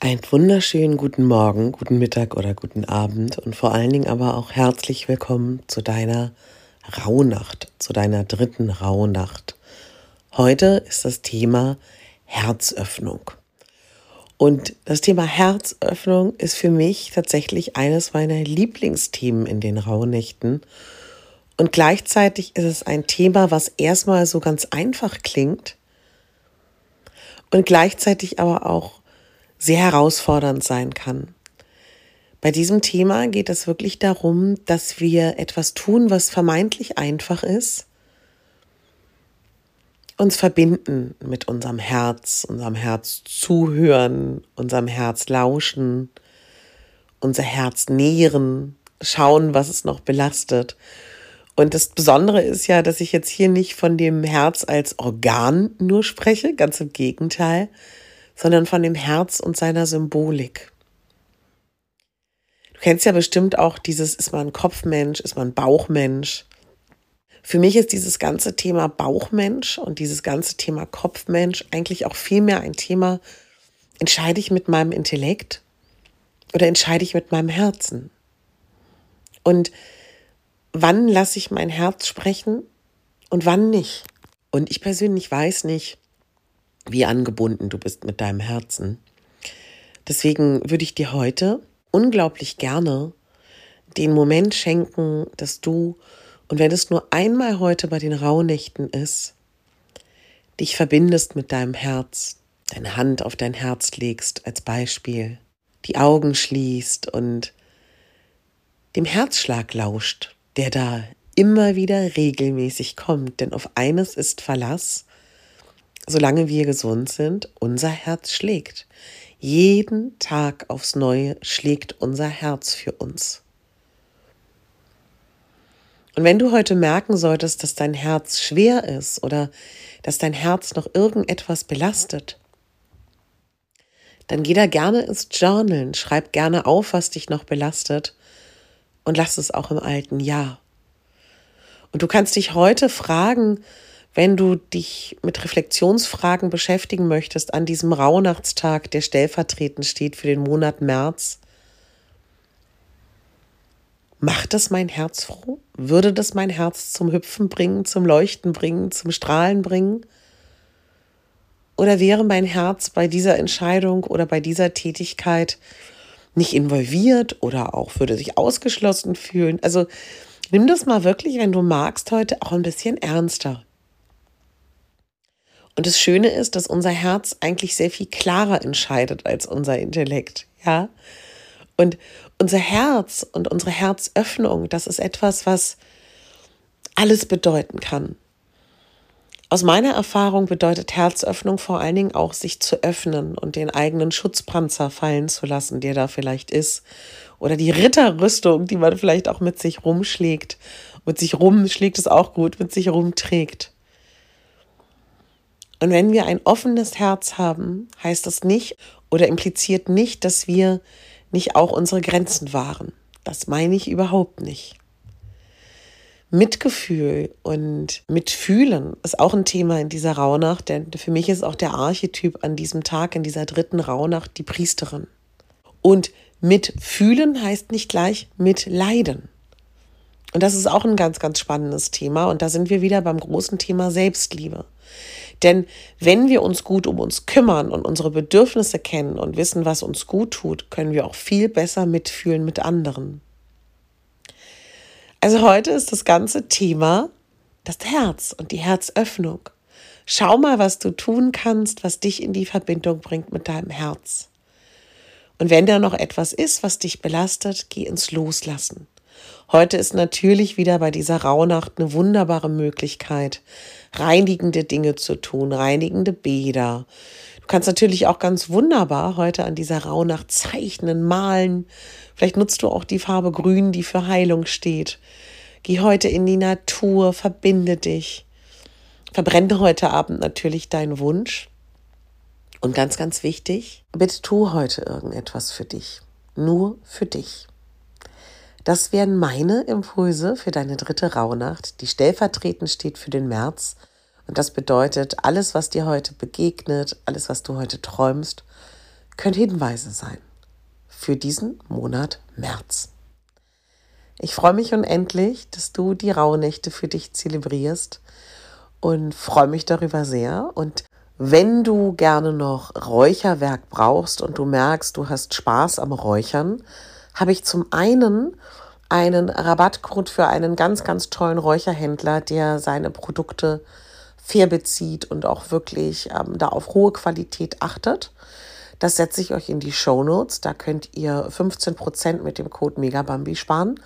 Einen wunderschönen guten Morgen, guten Mittag oder guten Abend und vor allen Dingen aber auch herzlich willkommen zu deiner Rauhnacht, zu deiner dritten Rauhnacht. Heute ist das Thema Herzöffnung. Und das Thema Herzöffnung ist für mich tatsächlich eines meiner Lieblingsthemen in den Rauhnächten. Und gleichzeitig ist es ein Thema, was erstmal so ganz einfach klingt und gleichzeitig aber auch sehr herausfordernd sein kann. Bei diesem Thema geht es wirklich darum, dass wir etwas tun, was vermeintlich einfach ist, uns verbinden mit unserem Herz, unserem Herz zuhören, unserem Herz lauschen, unser Herz nähren, schauen, was es noch belastet. Und das Besondere ist ja, dass ich jetzt hier nicht von dem Herz als Organ nur spreche, ganz im Gegenteil, sondern von dem Herz und seiner Symbolik. Du kennst ja bestimmt auch dieses, ist man ein Kopfmensch, ist man ein Bauchmensch. Für mich ist dieses ganze Thema Bauchmensch und dieses ganze Thema Kopfmensch eigentlich auch vielmehr ein Thema, entscheide ich mit meinem Intellekt oder entscheide ich mit meinem Herzen? Und wann lasse ich mein Herz sprechen und wann nicht? Und ich persönlich weiß nicht, wie angebunden du bist mit deinem Herzen. Deswegen würde ich dir heute unglaublich gerne den Moment schenken, dass du, und wenn es nur einmal heute bei den Rauhnächten ist, dich verbindest mit deinem Herz, deine Hand auf dein Herz legst als Beispiel, die Augen schließt und dem Herzschlag lauscht, der da immer wieder regelmäßig kommt. Denn auf eines ist Verlass, solange wir gesund sind, unser Herz schlägt. Jeden Tag aufs Neue schlägt unser Herz für uns. Und wenn du heute merken solltest, dass dein Herz schwer ist oder dass dein Herz noch irgendetwas belastet, dann geh da gerne ins Journalen, schreib gerne auf, was dich noch belastet und lass es auch im alten Jahr. Und du kannst dich heute fragen, wenn du dich mit Reflexionsfragen beschäftigen möchtest an diesem Rauhnachtstag, der stellvertretend steht für den Monat März, macht das mein Herz froh? Würde das mein Herz zum Hüpfen bringen, zum Leuchten bringen, zum Strahlen bringen? Oder wäre mein Herz bei dieser Entscheidung oder bei dieser Tätigkeit nicht involviert oder auch würde sich ausgeschlossen fühlen? Also nimm das mal wirklich, wenn du magst, heute auch ein bisschen ernster. Und das Schöne ist, dass unser Herz eigentlich sehr viel klarer entscheidet als unser Intellekt, ja. Und unser Herz und unsere Herzöffnung, das ist etwas, was alles bedeuten kann. Aus meiner Erfahrung bedeutet Herzöffnung vor allen Dingen auch, sich zu öffnen und den eigenen Schutzpanzer fallen zu lassen, der da vielleicht ist. Oder die Ritterrüstung, die man vielleicht auch mit sich rumschlägt. Mit sich rumschlägt es auch gut, mit sich rumträgt. Und wenn wir ein offenes Herz haben, heißt das nicht oder impliziert nicht, dass wir nicht auch unsere Grenzen wahren. Das meine ich überhaupt nicht. Mitgefühl und Mitfühlen ist auch ein Thema in dieser Rauhnacht, denn für mich ist auch der Archetyp an diesem Tag, in dieser dritten Rauhnacht, die Priesterin. Und mitfühlen heißt nicht gleich mitleiden. Und das ist auch ein ganz, ganz spannendes Thema. Und da sind wir wieder beim großen Thema Selbstliebe. Denn wenn wir uns gut um uns kümmern und unsere Bedürfnisse kennen und wissen, was uns gut tut, können wir auch viel besser mitfühlen mit anderen. Also heute ist das ganze Thema das Herz und die Herzöffnung. Schau mal, was du tun kannst, was dich in die Verbindung bringt mit deinem Herz. Und wenn da noch etwas ist, was dich belastet, geh ins Loslassen. Heute ist natürlich wieder bei dieser Rauhnacht eine wunderbare Möglichkeit, reinigende Dinge zu tun, reinigende Bäder. Du kannst natürlich auch ganz wunderbar heute an dieser Rauhnacht zeichnen, malen. Vielleicht nutzt du auch die Farbe Grün, die für Heilung steht. Geh heute in die Natur, verbinde dich. Verbrenne heute Abend natürlich deinen Wunsch. Und ganz, ganz wichtig, bitte tu heute irgendetwas für dich. Nur für dich. Das wären meine Impulse für deine dritte Rauhnacht, die stellvertretend steht für den März und das bedeutet, alles, was dir heute begegnet, alles, was du heute träumst, können Hinweise sein für diesen Monat März. Ich freue mich unendlich, dass du die Rauhnächte für dich zelebrierst und freue mich darüber sehr. Und wenn du gerne noch Räucherwerk brauchst und du merkst, du hast Spaß am Räuchern, habe ich zum einen einen Rabattcode für einen ganz, ganz tollen Räucherhändler, der seine Produkte fair bezieht und auch wirklich ähm, da auf hohe Qualität achtet. Das setze ich euch in die Show Notes. Da könnt ihr 15% mit dem Code Megabambi sparen.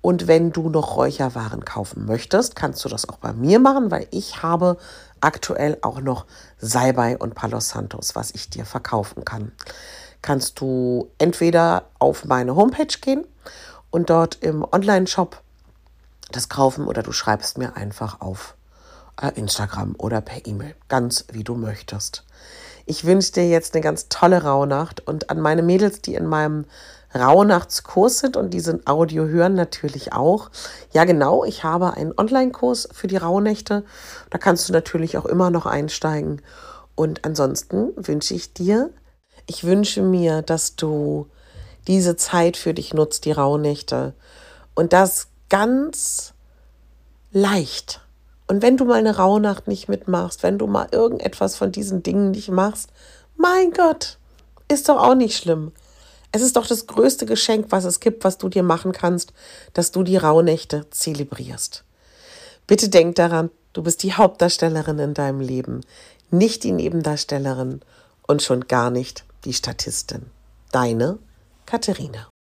Und wenn du noch Räucherwaren kaufen möchtest, kannst du das auch bei mir machen, weil ich habe aktuell auch noch Salbei und Palo Santos, was ich dir verkaufen kann. Kannst du entweder auf meine Homepage gehen und dort im Online-Shop das kaufen oder du schreibst mir einfach auf äh, Instagram oder per E-Mail, ganz wie du möchtest. Ich wünsche dir jetzt eine ganz tolle Rauhnacht und an meine Mädels, die in meinem Rauhnachtskurs sind und diesen Audio hören natürlich auch. Ja, genau, ich habe einen Online-Kurs für die Rauhnächte. Da kannst du natürlich auch immer noch einsteigen. Und ansonsten wünsche ich dir, ich wünsche mir, dass du diese Zeit für dich nutzt, die Rauhnächte. Und das ganz leicht und wenn du mal eine Rauhnacht nicht mitmachst, wenn du mal irgendetwas von diesen Dingen nicht machst, mein Gott, ist doch auch nicht schlimm. Es ist doch das größte Geschenk, was es gibt, was du dir machen kannst, dass du die Rauhnächte zelebrierst. Bitte denk daran, du bist die Hauptdarstellerin in deinem Leben, nicht die Nebendarstellerin und schon gar nicht die Statistin. Deine Katharina.